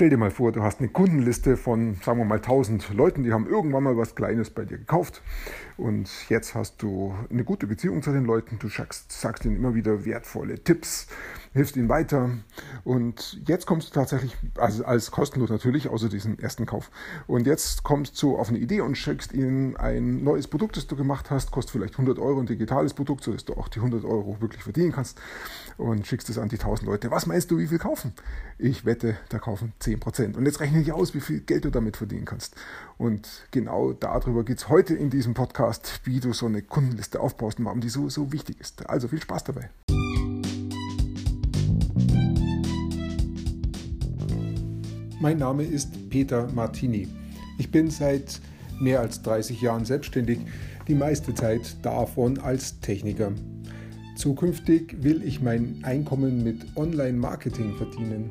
Stell dir mal vor, du hast eine Kundenliste von, sagen wir mal, 1000 Leuten, die haben irgendwann mal was Kleines bei dir gekauft. Und jetzt hast du eine gute Beziehung zu den Leuten. Du sagst, sagst ihnen immer wieder wertvolle Tipps, hilfst ihnen weiter. Und jetzt kommst du tatsächlich, also alles kostenlos natürlich, außer diesem ersten Kauf. Und jetzt kommst du auf eine Idee und schickst ihnen ein neues Produkt, das du gemacht hast, kostet vielleicht 100 Euro, ein digitales Produkt, sodass du auch die 100 Euro wirklich verdienen kannst. Und schickst es an die 1000 Leute. Was meinst du, wie viel kaufen? Ich wette, da kaufen 10%. Und jetzt rechne ich aus, wie viel Geld du damit verdienen kannst. Und genau darüber geht es heute in diesem Podcast, wie du so eine Kundenliste aufbaust und warum die so, so wichtig ist. Also viel Spaß dabei. Mein Name ist Peter Martini. Ich bin seit mehr als 30 Jahren selbstständig, die meiste Zeit davon als Techniker. Zukünftig will ich mein Einkommen mit Online-Marketing verdienen.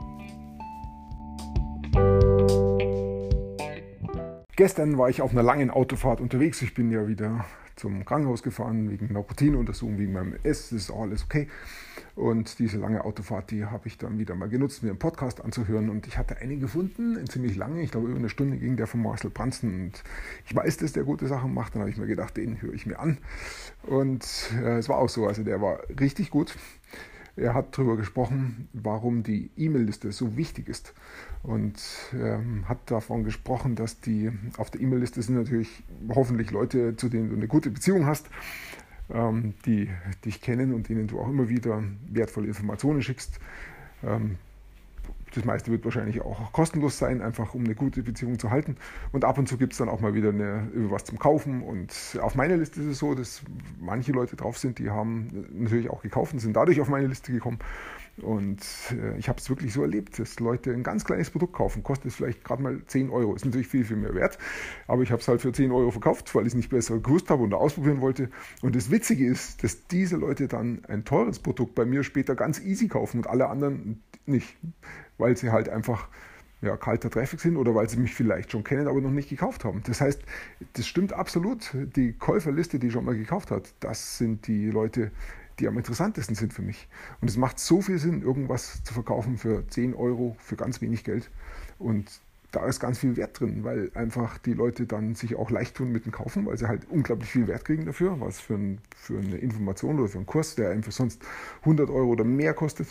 Gestern war ich auf einer langen Autofahrt unterwegs. Ich bin ja wieder zum Krankenhaus gefahren wegen einer Routineuntersuchung, wegen meinem S. Das ist alles okay. Und diese lange Autofahrt, die habe ich dann wieder mal genutzt, mir einen Podcast anzuhören. Und ich hatte einen gefunden, einen ziemlich lange, ich glaube über eine Stunde ging der von Marcel Branson. Und ich weiß, dass der gute Sachen macht. Dann habe ich mir gedacht, den höre ich mir an. Und äh, es war auch so, also der war richtig gut. Er hat darüber gesprochen, warum die E-Mail-Liste so wichtig ist und ähm, hat davon gesprochen, dass die auf der E-Mail-Liste sind natürlich hoffentlich Leute, zu denen du eine gute Beziehung hast, ähm, die dich kennen und denen du auch immer wieder wertvolle Informationen schickst. Ähm, das meiste wird wahrscheinlich auch kostenlos sein, einfach um eine gute Beziehung zu halten. Und ab und zu gibt es dann auch mal wieder eine, was zum Kaufen. Und auf meiner Liste ist es so, dass manche Leute drauf sind, die haben natürlich auch gekauft und sind dadurch auf meine Liste gekommen. Und äh, ich habe es wirklich so erlebt, dass Leute ein ganz kleines Produkt kaufen, kostet es vielleicht gerade mal 10 Euro. Ist natürlich viel, viel mehr wert, aber ich habe es halt für 10 Euro verkauft, weil ich es nicht besser gewusst habe und ausprobieren wollte. Und das Witzige ist, dass diese Leute dann ein teures Produkt bei mir später ganz easy kaufen und alle anderen nicht, weil sie halt einfach ja, kalter Traffic sind oder weil sie mich vielleicht schon kennen, aber noch nicht gekauft haben. Das heißt, das stimmt absolut. Die Käuferliste, die schon mal gekauft hat, das sind die Leute, die am interessantesten sind für mich. Und es macht so viel Sinn, irgendwas zu verkaufen für 10 Euro, für ganz wenig Geld. Und da ist ganz viel Wert drin, weil einfach die Leute dann sich auch leicht tun mit dem Kaufen, weil sie halt unglaublich viel Wert kriegen dafür, was für, ein, für eine Information oder für einen Kurs, der einfach sonst 100 Euro oder mehr kostet,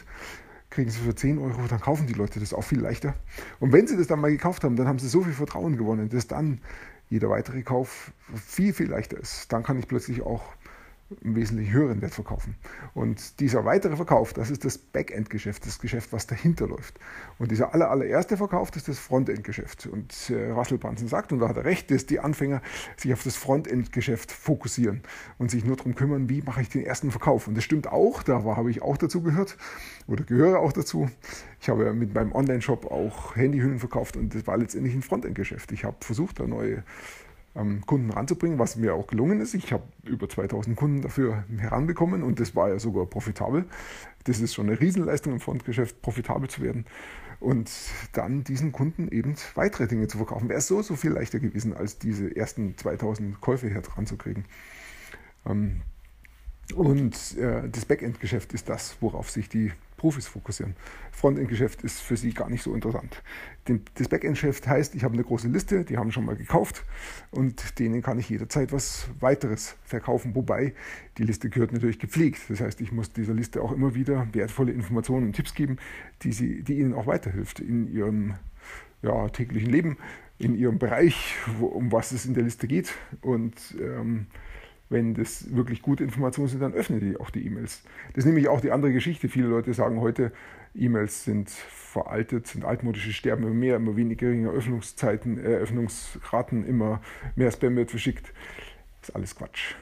kriegen sie für 10 Euro, dann kaufen die Leute das auch viel leichter. Und wenn sie das dann mal gekauft haben, dann haben sie so viel Vertrauen gewonnen, dass dann jeder weitere Kauf viel, viel leichter ist. Dann kann ich plötzlich auch einen wesentlich höheren Wert verkaufen. Und dieser weitere Verkauf, das ist das Backend-Geschäft, das Geschäft, was dahinter läuft. Und dieser aller, allererste Verkauf, das ist das Frontend-Geschäft. Und äh, Russell Brunson sagt, und da hat er recht, dass die Anfänger sich auf das Frontend-Geschäft fokussieren und sich nur darum kümmern, wie mache ich den ersten Verkauf. Und das stimmt auch, da habe ich auch dazu gehört oder gehöre auch dazu. Ich habe mit meinem Online-Shop auch Handyhüllen verkauft und das war letztendlich ein Frontend-Geschäft. Ich habe versucht, da neue ähm, Kunden ranzubringen, was mir auch gelungen ist. Ich habe über 2000 Kunden dafür heranbekommen und das war ja sogar profitabel. Das ist schon eine Riesenleistung im Fondgeschäft, profitabel zu werden. Und dann diesen Kunden eben weitere Dinge zu verkaufen. Wäre so, so viel leichter gewesen, als diese ersten 2000 Käufe heranzukriegen. Ähm, und äh, das Backend-Geschäft ist das, worauf sich die Profis fokussieren. Frontend-Geschäft ist für sie gar nicht so interessant. Das Backend-Geschäft heißt, ich habe eine große Liste, die haben schon mal gekauft und denen kann ich jederzeit was weiteres verkaufen. Wobei die Liste gehört natürlich gepflegt. Das heißt, ich muss dieser Liste auch immer wieder wertvolle Informationen und Tipps geben, die, sie, die ihnen auch weiterhilft in ihrem ja, täglichen Leben, in ihrem Bereich, wo, um was es in der Liste geht. Und ähm, wenn das wirklich gute Informationen sind, dann öffne die auch die E-Mails. Das ist nämlich auch die andere Geschichte. Viele Leute sagen heute, E-Mails sind veraltet, sind altmodische, sterben immer mehr, immer weniger Öffnungszeiten, äh, Öffnungsraten, immer mehr Spam wird verschickt. Das ist alles Quatsch.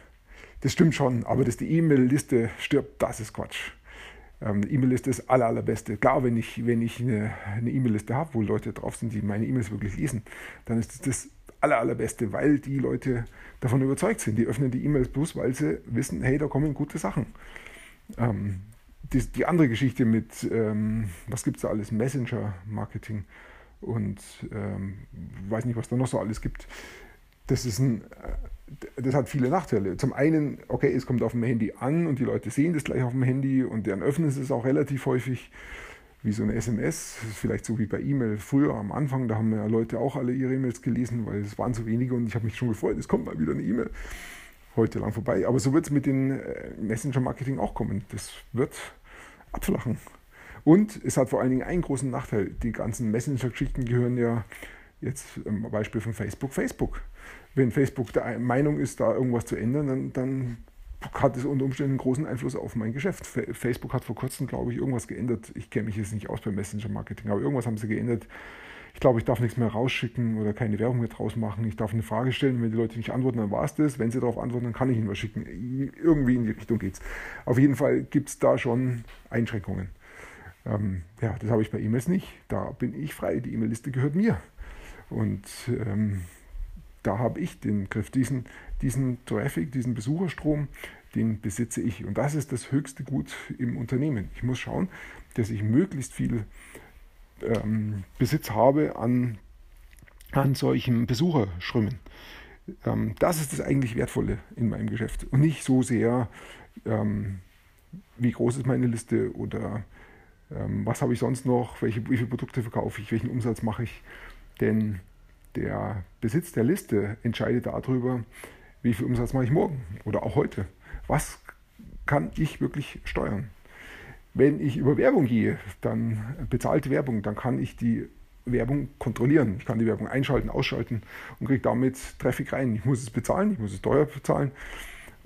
Das stimmt schon, aber dass die E-Mail-Liste stirbt, das ist Quatsch. Ähm, E-Mail-Liste ist aller, allerbeste. Klar, wenn ich, wenn ich eine, eine E-Mail-Liste habe, wo Leute drauf sind, die meine E-Mails wirklich lesen, dann ist das das aller, allerbeste, weil die Leute davon überzeugt sind. Die öffnen die E-Mails bloß, weil sie wissen, hey, da kommen gute Sachen. Ähm, die, die, andere Geschichte mit, ähm, was gibt es da alles, Messenger-Marketing und ähm, weiß nicht, was da noch so alles gibt. Das ist ein, äh, das hat viele Nachteile. Zum einen, okay, es kommt auf dem Handy an und die Leute sehen das gleich auf dem Handy und deren öffnen es auch relativ häufig wie so eine SMS, vielleicht so wie bei E-Mail früher am Anfang, da haben ja Leute auch alle ihre E-Mails gelesen, weil es waren so wenige und ich habe mich schon gefreut, es kommt mal wieder eine E-Mail. Heute lang vorbei. Aber so wird es mit dem äh, Messenger-Marketing auch kommen. Das wird abflachen. Und es hat vor allen Dingen einen großen Nachteil. Die ganzen Messenger-Geschichten gehören ja jetzt am Beispiel von Facebook, Facebook. Wenn Facebook der Meinung ist, da irgendwas zu ändern, dann, dann hat es unter Umständen einen großen Einfluss auf mein Geschäft. Facebook hat vor kurzem, glaube ich, irgendwas geändert. Ich kenne mich jetzt nicht aus beim Messenger-Marketing, aber irgendwas haben sie geändert. Ich glaube, ich darf nichts mehr rausschicken oder keine Werbung mehr draus machen. Ich darf eine Frage stellen. Wenn die Leute nicht antworten, dann war es das. Wenn sie darauf antworten, dann kann ich ihnen was schicken. Irgendwie in die Richtung geht es. Auf jeden Fall gibt es da schon Einschränkungen. Ähm, ja, das habe ich bei E-Mails nicht. Da bin ich frei. Die E-Mail-Liste gehört mir. Und ähm, da habe ich den Griff. Diesen, diesen Traffic, diesen Besucherstrom, den besitze ich. Und das ist das höchste Gut im Unternehmen. Ich muss schauen, dass ich möglichst viel ähm, Besitz habe an, an solchen Besucherströmen. Ähm, das ist das eigentlich Wertvolle in meinem Geschäft. Und nicht so sehr, ähm, wie groß ist meine Liste oder ähm, was habe ich sonst noch, welche, wie viele Produkte verkaufe ich, welchen Umsatz mache ich. Denn der Besitz der Liste entscheidet darüber, wie viel Umsatz mache ich morgen oder auch heute. Was kann ich wirklich steuern? Wenn ich über Werbung gehe, dann bezahlte Werbung, dann kann ich die Werbung kontrollieren. Ich kann die Werbung einschalten, ausschalten und kriege damit Traffic rein. Ich muss es bezahlen, ich muss es teuer bezahlen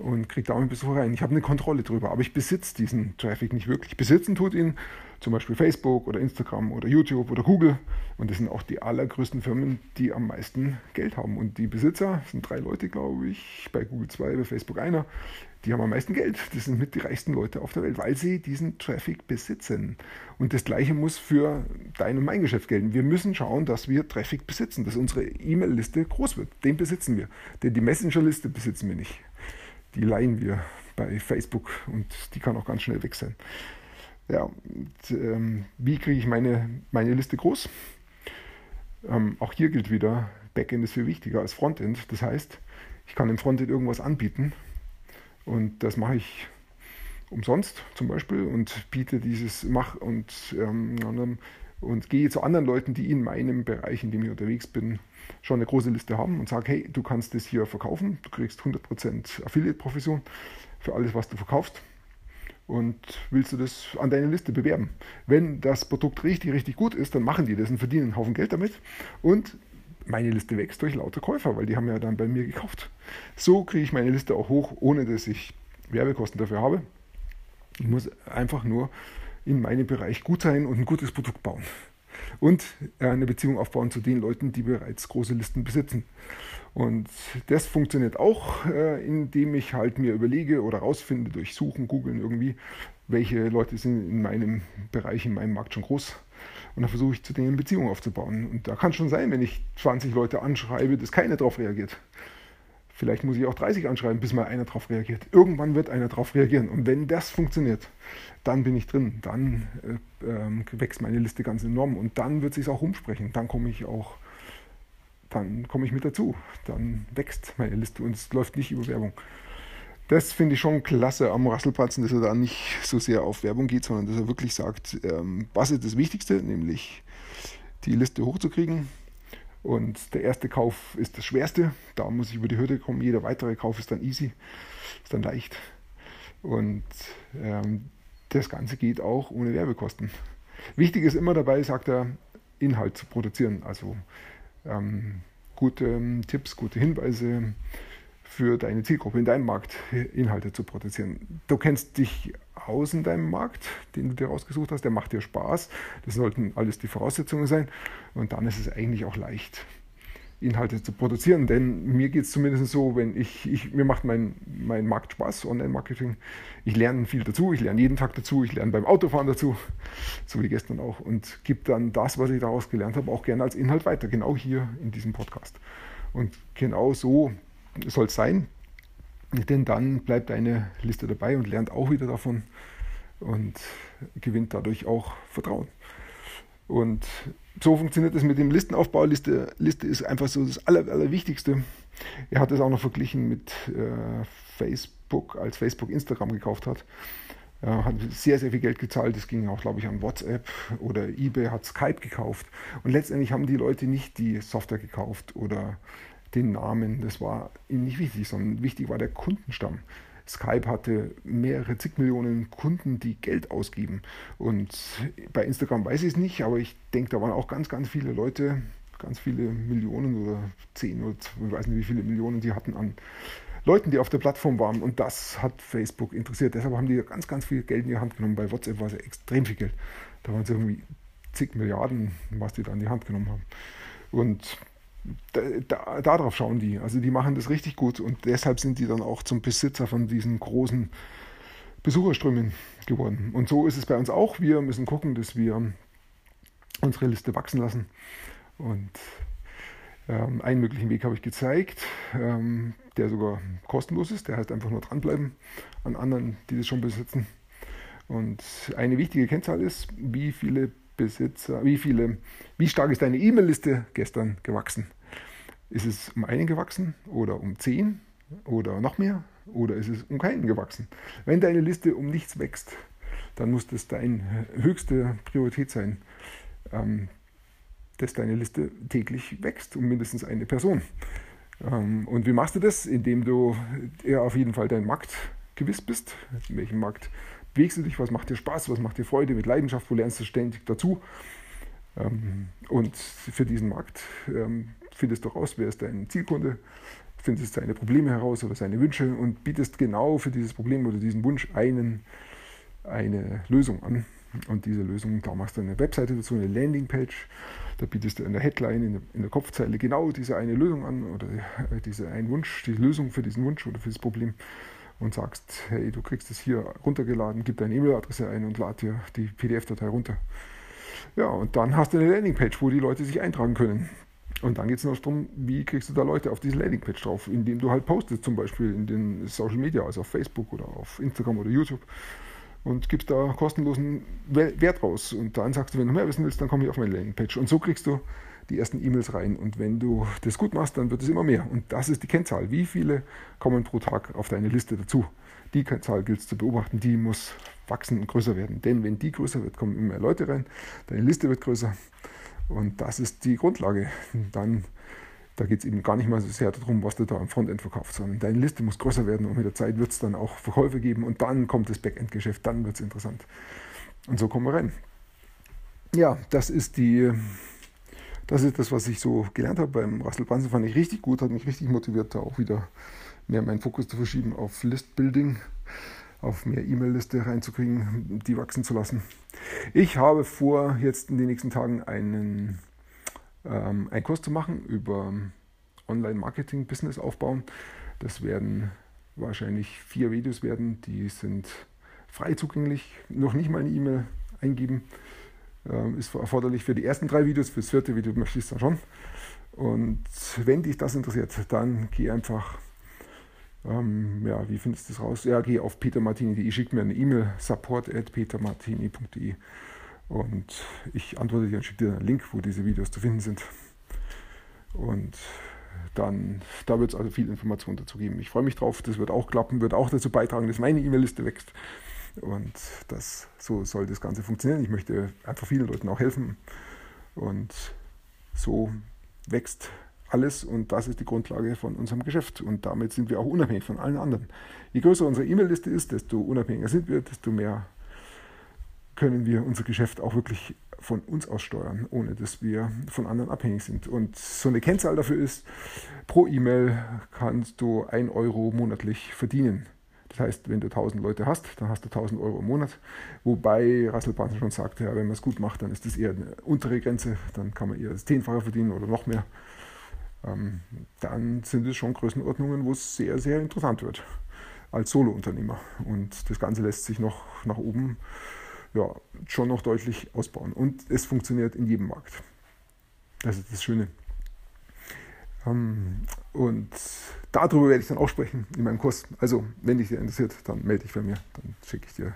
und kriege damit Besucher rein. Ich habe eine Kontrolle drüber, aber ich besitze diesen Traffic nicht wirklich. Besitzen tut ihn zum Beispiel Facebook oder Instagram oder YouTube oder Google. Und das sind auch die allergrößten Firmen, die am meisten Geld haben. Und die Besitzer sind drei Leute, glaube ich, bei Google zwei, bei Facebook einer. Die haben am meisten Geld. Das sind mit die reichsten Leute auf der Welt, weil sie diesen Traffic besitzen. Und das Gleiche muss für dein und mein Geschäft gelten. Wir müssen schauen, dass wir Traffic besitzen, dass unsere E-Mail-Liste groß wird. Den besitzen wir. Denn die Messenger-Liste besitzen wir nicht. Die leihen wir bei Facebook und die kann auch ganz schnell weg sein. Ja, und, ähm, wie kriege ich meine, meine Liste groß? Ähm, auch hier gilt wieder, Backend ist viel wichtiger als Frontend. Das heißt, ich kann im Frontend irgendwas anbieten und das mache ich umsonst zum Beispiel und biete dieses, mach und, ähm, und gehe zu anderen Leuten, die in meinem Bereich, in dem ich unterwegs bin, schon eine große Liste haben und sage, hey, du kannst das hier verkaufen, du kriegst 100% Affiliate-Provision für alles, was du verkaufst und willst du das an deine Liste bewerben. Wenn das Produkt richtig, richtig gut ist, dann machen die das und verdienen einen Haufen Geld damit und meine Liste wächst durch lauter Käufer, weil die haben ja dann bei mir gekauft. So kriege ich meine Liste auch hoch, ohne dass ich Werbekosten dafür habe. Ich muss einfach nur in meinem Bereich gut sein und ein gutes Produkt bauen. Und eine Beziehung aufbauen zu den Leuten, die bereits große Listen besitzen. Und das funktioniert auch, äh, indem ich halt mir überlege oder rausfinde durch Suchen, Googeln irgendwie, welche Leute sind in meinem Bereich, in meinem Markt schon groß. Und dann versuche ich zu denen Beziehungen aufzubauen. Und da kann schon sein, wenn ich 20 Leute anschreibe, dass keiner darauf reagiert. Vielleicht muss ich auch 30 anschreiben, bis mal einer darauf reagiert. Irgendwann wird einer darauf reagieren. Und wenn das funktioniert, dann bin ich drin. Dann äh, äh, wächst meine Liste ganz enorm. Und dann wird sich auch umsprechen. Dann komme ich auch dann komme ich mit dazu. Dann wächst meine Liste und es läuft nicht über Werbung. Das finde ich schon klasse am Rasselpratzen, dass er da nicht so sehr auf Werbung geht, sondern dass er wirklich sagt, ähm, was ist das Wichtigste, nämlich die Liste hochzukriegen. Und der erste Kauf ist das Schwerste. Da muss ich über die Hürde kommen. Jeder weitere Kauf ist dann easy, ist dann leicht. Und ähm, das Ganze geht auch ohne Werbekosten. Wichtig ist immer dabei, sagt er, Inhalt zu produzieren. Also ähm, gute ähm, Tipps, gute Hinweise für deine Zielgruppe in deinem Markt Inhalte zu produzieren. Du kennst dich aus in deinem Markt, den du dir rausgesucht hast, der macht dir Spaß. Das sollten alles die Voraussetzungen sein und dann ist es eigentlich auch leicht. Inhalte zu produzieren. Denn mir geht es zumindest so, wenn ich, ich mir macht mein, mein Markt Spaß, Online-Marketing. Ich lerne viel dazu, ich lerne jeden Tag dazu, ich lerne beim Autofahren dazu, so wie gestern auch, und gebe dann das, was ich daraus gelernt habe, auch gerne als Inhalt weiter, genau hier in diesem Podcast. Und genau so soll es sein, denn dann bleibt deine Liste dabei und lernt auch wieder davon und gewinnt dadurch auch Vertrauen. Und so funktioniert es mit dem Listenaufbau. Liste, Liste ist einfach so das Aller, Allerwichtigste. Er hat es auch noch verglichen mit äh, Facebook, als Facebook Instagram gekauft hat. Er hat sehr, sehr viel Geld gezahlt. Das ging auch, glaube ich, an WhatsApp oder eBay hat Skype gekauft. Und letztendlich haben die Leute nicht die Software gekauft oder den Namen. Das war ihnen nicht wichtig, sondern wichtig war der Kundenstamm. Skype hatte mehrere zig Millionen Kunden, die Geld ausgeben. Und bei Instagram weiß ich es nicht, aber ich denke, da waren auch ganz, ganz viele Leute, ganz viele Millionen oder zehn oder ich weiß nicht, wie viele Millionen die hatten an Leuten, die auf der Plattform waren. Und das hat Facebook interessiert. Deshalb haben die ganz, ganz viel Geld in die Hand genommen. Bei WhatsApp war es ja extrem viel Geld. Da waren es irgendwie zig Milliarden, was die da in die Hand genommen haben. Und da, da, darauf schauen die. Also die machen das richtig gut und deshalb sind die dann auch zum Besitzer von diesen großen Besucherströmen geworden. Und so ist es bei uns auch. Wir müssen gucken, dass wir unsere Liste wachsen lassen. Und ähm, einen möglichen Weg habe ich gezeigt, ähm, der sogar kostenlos ist. Der heißt einfach nur dranbleiben an anderen, die das schon besitzen. Und eine wichtige Kennzahl ist, wie viele Besitzer, wie viele, wie stark ist deine E-Mail-Liste gestern gewachsen? Ist es um einen gewachsen oder um zehn oder noch mehr oder ist es um keinen gewachsen? Wenn deine Liste um nichts wächst, dann muss das deine höchste Priorität sein, ähm, dass deine Liste täglich wächst um mindestens eine Person. Ähm, und wie machst du das? Indem du ja auf jeden Fall deinen Markt gewiss bist, in welchem Markt bewegst du dich, was macht dir Spaß, was macht dir Freude, mit Leidenschaft, wo lernst du ständig dazu. Ähm, und für diesen Markt ähm, findest du raus, wer ist dein Zielkunde, findest seine Probleme heraus oder seine Wünsche und bietest genau für dieses Problem oder diesen Wunsch einen, eine Lösung an. Und diese Lösung, da machst du eine Webseite dazu, eine Landingpage, da bietest du in der Headline, in der, in der Kopfzeile genau diese eine Lösung an oder diese einen Wunsch, die Lösung für diesen Wunsch oder für das Problem und sagst, hey, du kriegst es hier runtergeladen, gib deine E-Mail-Adresse ein und lad dir die PDF-Datei runter. Ja, und dann hast du eine Landingpage, wo die Leute sich eintragen können. Und dann geht es noch darum, wie kriegst du da Leute auf diese Landingpage drauf, indem du halt postest, zum Beispiel in den Social Media, also auf Facebook oder auf Instagram oder YouTube und gibst da kostenlosen Wert raus. Und dann sagst du, wenn du mehr wissen willst, dann komm hier auf meine Landingpage. Und so kriegst du die ersten E-Mails rein. Und wenn du das gut machst, dann wird es immer mehr. Und das ist die Kennzahl. Wie viele kommen pro Tag auf deine Liste dazu? Die Kennzahl gilt es zu beobachten. Die muss wachsen und größer werden. Denn wenn die größer wird, kommen immer mehr Leute rein. Deine Liste wird größer. Und das ist die Grundlage. Dann, da geht es eben gar nicht mal so sehr darum, was du da am Frontend verkaufst, sondern deine Liste muss größer werden und mit der Zeit wird es dann auch Verkäufe geben und dann kommt das Backend-Geschäft, dann wird es interessant. Und so kommen wir rein. Ja, das ist die das ist das, was ich so gelernt habe beim Russell Brunson. Fand ich richtig gut, hat mich richtig motiviert, da auch wieder mehr meinen Fokus zu verschieben auf List-Building, auf mehr E-Mail-Liste reinzukriegen, die wachsen zu lassen. Ich habe vor, jetzt in den nächsten Tagen einen, ähm, einen Kurs zu machen über Online-Marketing, Business aufbauen. Das werden wahrscheinlich vier Videos werden, die sind frei zugänglich, noch nicht mal eine E-Mail eingeben. Ähm, ist erforderlich für die ersten drei Videos, für das vierte Video möchte ich es dann schon. Und wenn dich das interessiert, dann geh einfach, ähm, ja, wie findest du das raus? Ja, geh auf petermartini.de, schick mir eine E-Mail, support at petermartini.de und ich antworte dir und schicke dir einen Link, wo diese Videos zu finden sind. Und dann, da wird es also viel Information dazu geben. Ich freue mich drauf, das wird auch klappen, wird auch dazu beitragen, dass meine E-Mail-Liste wächst. Und das, so soll das Ganze funktionieren. Ich möchte einfach vielen Leuten auch helfen. Und so wächst alles und das ist die Grundlage von unserem Geschäft. Und damit sind wir auch unabhängig von allen anderen. Je größer unsere E-Mail-Liste ist, desto unabhängiger sind wir, desto mehr können wir unser Geschäft auch wirklich von uns aus steuern, ohne dass wir von anderen abhängig sind. Und so eine Kennzahl dafür ist, pro E-Mail kannst du 1 Euro monatlich verdienen. Das heißt, wenn du 1000 Leute hast, dann hast du 1000 Euro im Monat. Wobei Russell Brunson schon sagt, ja, wenn man es gut macht, dann ist das eher eine untere Grenze. Dann kann man eher das Zehnfache verdienen oder noch mehr. ähm, dann sind es schon Größenordnungen, wo es sehr, sehr interessant wird als Solo-Unternehmer. Und das Ganze lässt sich noch nach oben ja, schon noch deutlich ausbauen. Und es funktioniert in jedem Markt. Das ist das Schöne. Ähm, und darüber werde ich dann auch sprechen in meinem Kurs. Also, wenn dich interessiert, dann melde dich bei mir. Dann schicke ich dir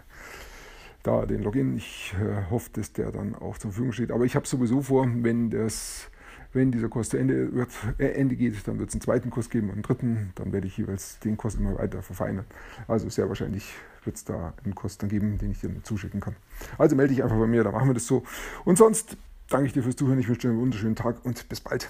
da den Login. Ich äh, hoffe, dass der dann auch zur Verfügung steht. Aber ich habe sowieso vor, wenn das wenn dieser Kurs zu Ende, wird, äh, Ende geht, dann wird es einen zweiten Kurs geben und einen dritten. Dann werde ich jeweils den Kurs immer weiter verfeinern. Also sehr wahrscheinlich wird es da einen Kurs dann geben, den ich dir zuschicken kann. Also melde dich einfach bei mir, da machen wir das so. Und sonst danke ich dir fürs Zuhören. Ich wünsche dir einen wunderschönen Tag und bis bald.